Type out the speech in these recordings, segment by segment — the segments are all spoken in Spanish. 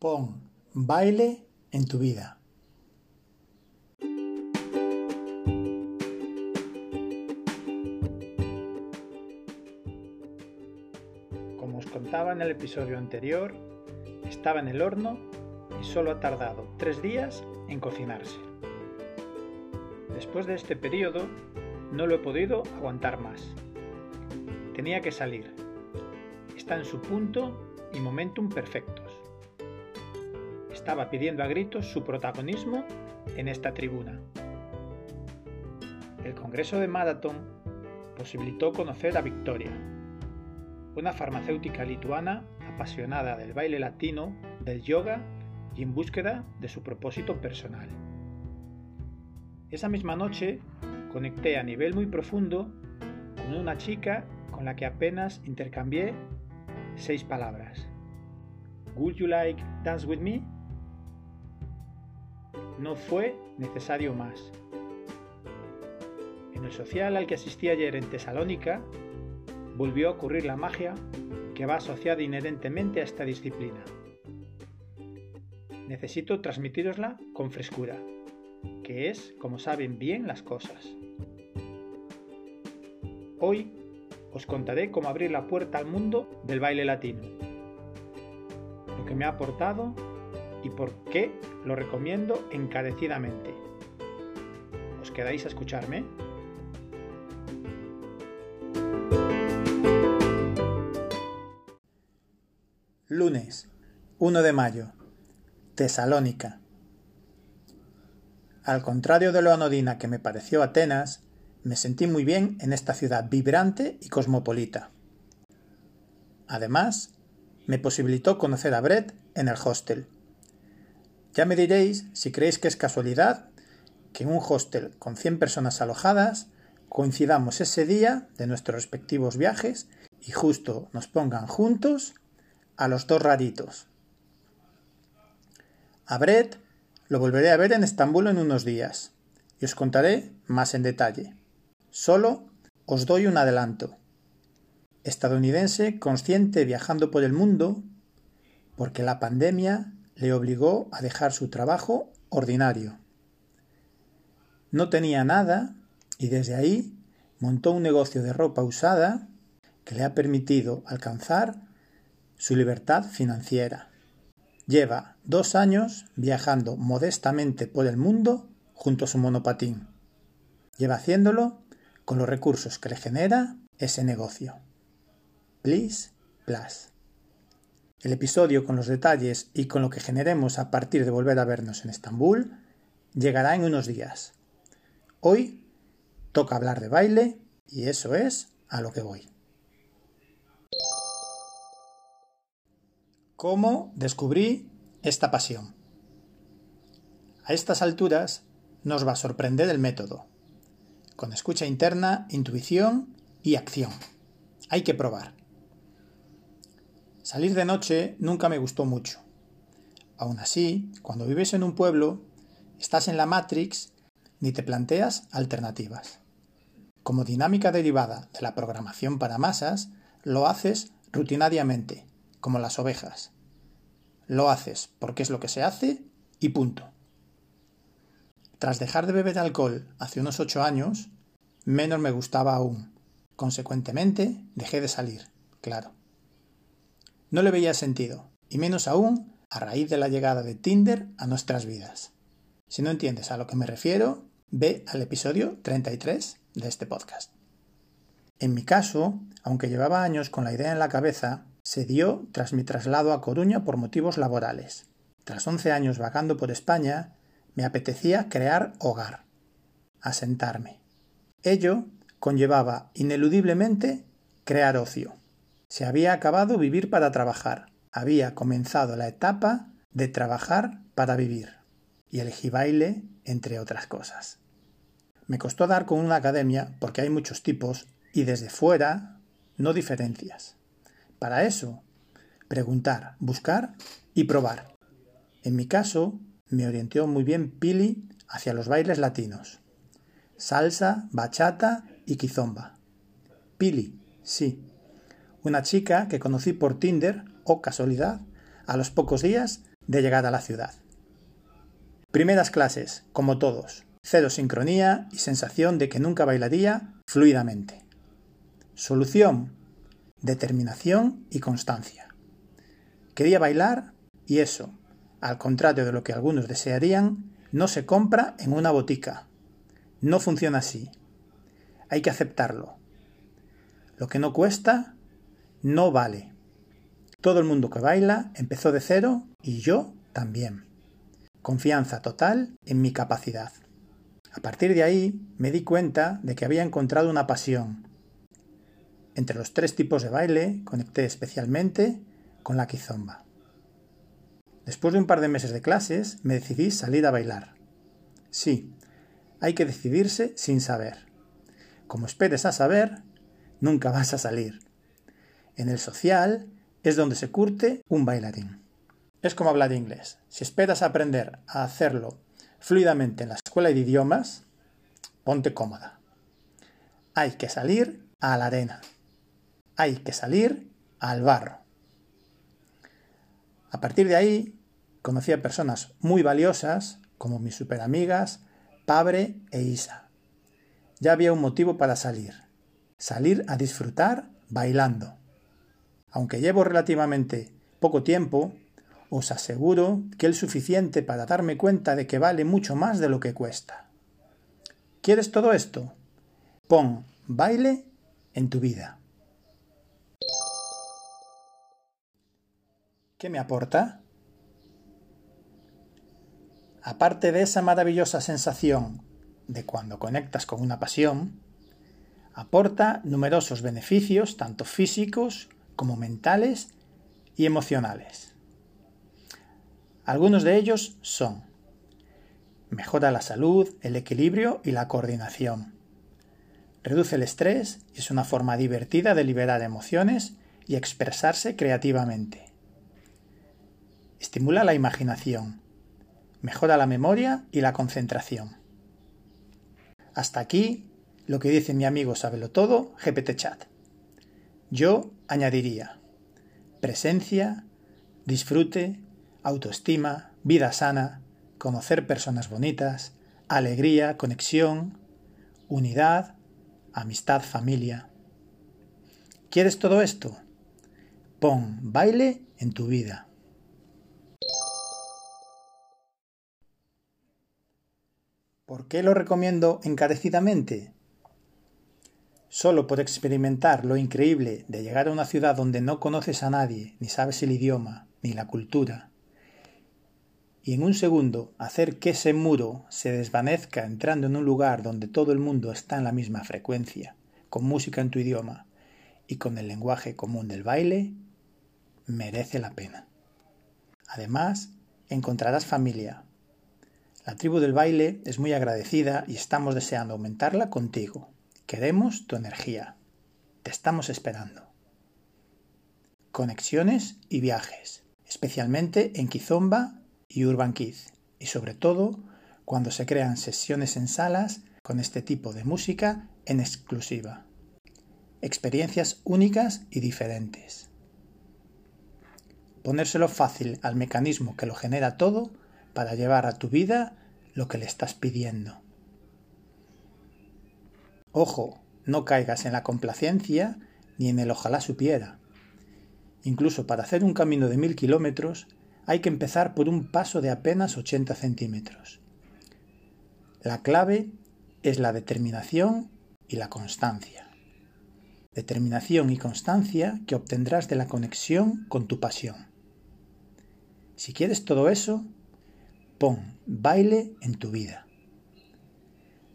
Pon baile en tu vida. Como os contaba en el episodio anterior, estaba en el horno y solo ha tardado tres días en cocinarse. Después de este periodo, no lo he podido aguantar más. Tenía que salir. Está en su punto y momentum perfectos. Estaba pidiendo a gritos su protagonismo en esta tribuna. El Congreso de Marathon posibilitó conocer a Victoria, una farmacéutica lituana apasionada del baile latino, del yoga y en búsqueda de su propósito personal. Esa misma noche conecté a nivel muy profundo con una chica con la que apenas intercambié seis palabras. Would you like dance with me? No fue necesario más. En el social al que asistí ayer en Tesalónica, volvió a ocurrir la magia que va asociada inherentemente a esta disciplina. Necesito transmitirosla con frescura, que es como saben bien las cosas. Hoy os contaré cómo abrir la puerta al mundo del baile latino, lo que me ha aportado y por qué lo recomiendo encarecidamente. ¿Os quedáis a escucharme? Lunes, 1 de mayo, Tesalónica. Al contrario de lo anodina que me pareció Atenas, me sentí muy bien en esta ciudad vibrante y cosmopolita. Además, me posibilitó conocer a Brett en el hostel. Ya me diréis si creéis que es casualidad que en un hostel con 100 personas alojadas coincidamos ese día de nuestros respectivos viajes y justo nos pongan juntos a los dos raritos. A Brett lo volveré a ver en Estambul en unos días y os contaré más en detalle. Solo os doy un adelanto. Estadounidense consciente viajando por el mundo porque la pandemia le obligó a dejar su trabajo ordinario. No tenía nada y desde ahí montó un negocio de ropa usada que le ha permitido alcanzar su libertad financiera. Lleva dos años viajando modestamente por el mundo junto a su monopatín. Lleva haciéndolo con los recursos que le genera ese negocio. Please, plus. El episodio con los detalles y con lo que generemos a partir de volver a vernos en Estambul llegará en unos días. Hoy toca hablar de baile y eso es a lo que voy. ¿Cómo descubrí esta pasión? A estas alturas nos va a sorprender el método con escucha interna, intuición y acción. Hay que probar. Salir de noche nunca me gustó mucho. Aún así, cuando vives en un pueblo, estás en la Matrix ni te planteas alternativas. Como dinámica derivada de la programación para masas, lo haces rutinariamente, como las ovejas. Lo haces porque es lo que se hace y punto. Tras dejar de beber alcohol hace unos ocho años, menos me gustaba aún. Consecuentemente, dejé de salir, claro. No le veía sentido, y menos aún a raíz de la llegada de Tinder a nuestras vidas. Si no entiendes a lo que me refiero, ve al episodio 33 de este podcast. En mi caso, aunque llevaba años con la idea en la cabeza, se dio tras mi traslado a Coruña por motivos laborales. Tras 11 años vagando por España, me apetecía crear hogar, asentarme. Ello conllevaba ineludiblemente crear ocio. Se había acabado vivir para trabajar, había comenzado la etapa de trabajar para vivir, y elegí baile, entre otras cosas. Me costó dar con una academia porque hay muchos tipos y desde fuera no diferencias. Para eso, preguntar, buscar y probar. En mi caso, me orientó muy bien Pili hacia los bailes latinos. Salsa, bachata y quizomba. Pili, sí. Una chica que conocí por Tinder, o casualidad, a los pocos días de llegar a la ciudad. Primeras clases, como todos, cero sincronía y sensación de que nunca bailaría fluidamente. Solución, determinación y constancia. Quería bailar y eso, al contrario de lo que algunos desearían, no se compra en una botica. No funciona así. Hay que aceptarlo. Lo que no cuesta, no vale. Todo el mundo que baila empezó de cero y yo también. Confianza total en mi capacidad. A partir de ahí me di cuenta de que había encontrado una pasión. Entre los tres tipos de baile conecté especialmente con la quizomba. Después de un par de meses de clases me decidí salir a bailar. Sí, hay que decidirse sin saber. Como esperes a saber, nunca vas a salir. En el social es donde se curte un bailarín. Es como hablar inglés. Si esperas aprender a hacerlo fluidamente en la escuela de idiomas, ponte cómoda. Hay que salir a la arena. Hay que salir al barro. A partir de ahí, conocí a personas muy valiosas, como mis superamigas, Pabre e Isa. Ya había un motivo para salir. Salir a disfrutar bailando. Aunque llevo relativamente poco tiempo, os aseguro que es suficiente para darme cuenta de que vale mucho más de lo que cuesta. ¿Quieres todo esto? Pon baile en tu vida. ¿Qué me aporta? Aparte de esa maravillosa sensación de cuando conectas con una pasión, aporta numerosos beneficios tanto físicos como mentales y emocionales. Algunos de ellos son mejora la salud, el equilibrio y la coordinación. Reduce el estrés y es una forma divertida de liberar emociones y expresarse creativamente. Estimula la imaginación. Mejora la memoria y la concentración. Hasta aquí lo que dice mi amigo Sabelo Todo, GPT Chat. Yo añadiría presencia, disfrute, autoestima, vida sana, conocer personas bonitas, alegría, conexión, unidad, amistad, familia. ¿Quieres todo esto? Pon baile en tu vida. ¿Por qué lo recomiendo encarecidamente? Solo por experimentar lo increíble de llegar a una ciudad donde no conoces a nadie, ni sabes el idioma, ni la cultura, y en un segundo hacer que ese muro se desvanezca entrando en un lugar donde todo el mundo está en la misma frecuencia, con música en tu idioma y con el lenguaje común del baile, merece la pena. Además, encontrarás familia. La tribu del baile es muy agradecida y estamos deseando aumentarla contigo. Queremos tu energía. Te estamos esperando. Conexiones y viajes, especialmente en Kizomba y Urban Kids, y sobre todo cuando se crean sesiones en salas con este tipo de música en exclusiva. Experiencias únicas y diferentes. Ponérselo fácil al mecanismo que lo genera todo para llevar a tu vida lo que le estás pidiendo. Ojo, no caigas en la complacencia ni en el ojalá supiera. Incluso para hacer un camino de mil kilómetros hay que empezar por un paso de apenas 80 centímetros. La clave es la determinación y la constancia. Determinación y constancia que obtendrás de la conexión con tu pasión. Si quieres todo eso, pon baile en tu vida.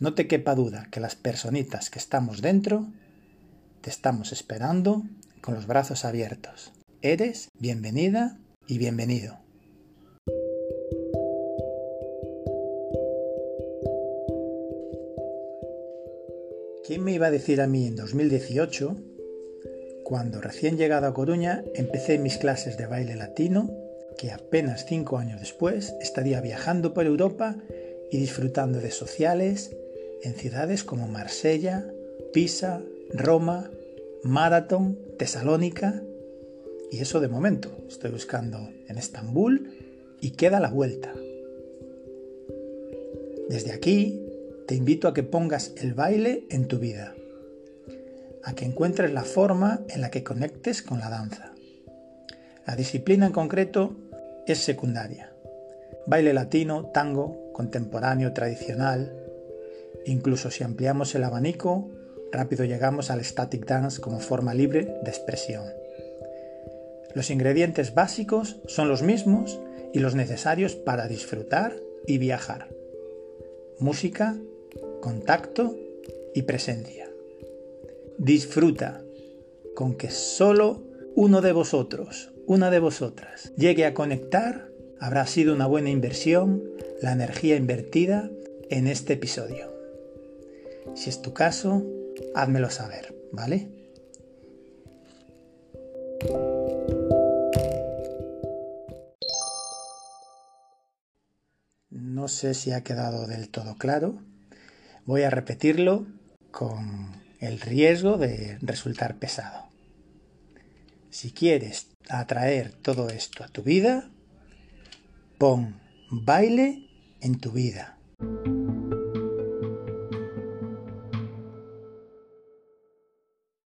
No te quepa duda que las personitas que estamos dentro te estamos esperando con los brazos abiertos. Eres bienvenida y bienvenido. ¿Quién me iba a decir a mí en 2018, cuando recién llegado a Coruña empecé mis clases de baile latino, que apenas cinco años después estaría viajando por Europa y disfrutando de sociales en ciudades como Marsella, Pisa, Roma, Marathon, Tesalónica y eso de momento. Estoy buscando en Estambul y queda la vuelta. Desde aquí te invito a que pongas el baile en tu vida, a que encuentres la forma en la que conectes con la danza. La disciplina en concreto es secundaria. Baile latino, tango, contemporáneo, tradicional. Incluso si ampliamos el abanico, rápido llegamos al static dance como forma libre de expresión. Los ingredientes básicos son los mismos y los necesarios para disfrutar y viajar. Música, contacto y presencia. Disfruta con que solo uno de vosotros, una de vosotras, llegue a conectar, habrá sido una buena inversión la energía invertida en este episodio. Si es tu caso, házmelo saber, ¿vale? No sé si ha quedado del todo claro. Voy a repetirlo con el riesgo de resultar pesado. Si quieres atraer todo esto a tu vida, pon baile en tu vida.